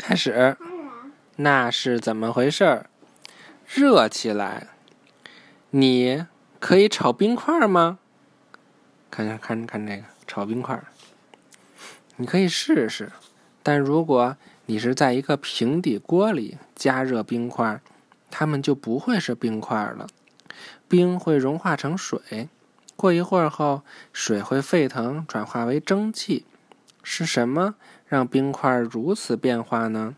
开始。那是怎么回事儿？热起来。你可以炒冰块吗？看看看看这个炒冰块，你可以试试。但如果你是在一个平底锅里加热冰块，它们就不会是冰块了。冰会融化成水，过一会儿后，水会沸腾，转化为蒸汽。是什么让冰块如此变化呢？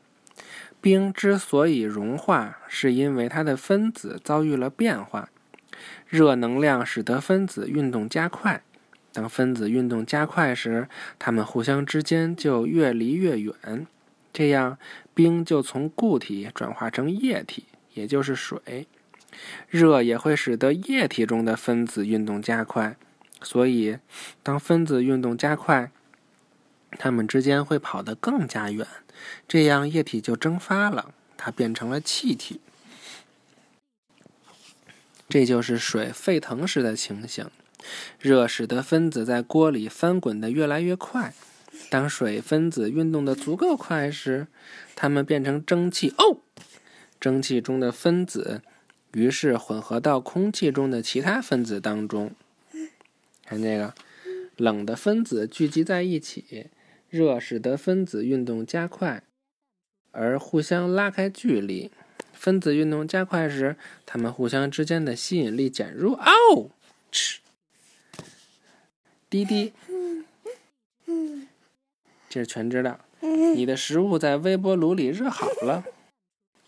冰之所以融化，是因为它的分子遭遇了变化。热能量使得分子运动加快。当分子运动加快时，它们互相之间就越离越远。这样，冰就从固体转化成液体，也就是水。热也会使得液体中的分子运动加快。所以，当分子运动加快，它们之间会跑得更加远。这样，液体就蒸发了，它变成了气体。这就是水沸腾时的情形。热使得分子在锅里翻滚得越来越快。当水分子运动的足够快时，它们变成蒸汽。哦，蒸汽中的分子于是混合到空气中的其他分子当中。看这个，冷的分子聚集在一起，热使得分子运动加快，而互相拉开距离。分子运动加快时，它们互相之间的吸引力减弱。哦，吃。滴滴，这是全知道。你的食物在微波炉里热好了。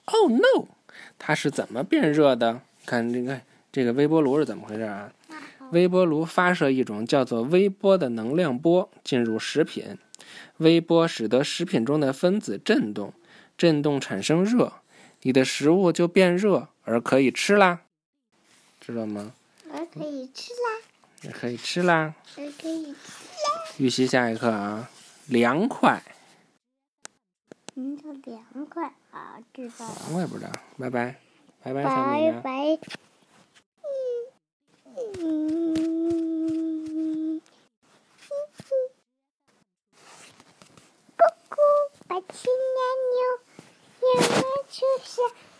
Oh no！它是怎么变热的？看这个，这个微波炉是怎么回事啊？微波炉发射一种叫做微波的能量波进入食品，微波使得食品中的分子振动，振动产生热，你的食物就变热而可以吃啦，知道吗？而可以吃啦。也可以吃啦。也可以吃啦。预习下一课啊，凉快。嗯，叫凉快啊，知道了。我也不知道。拜拜，拜拜，拜小米呀。拜。嗯嗯。羊儿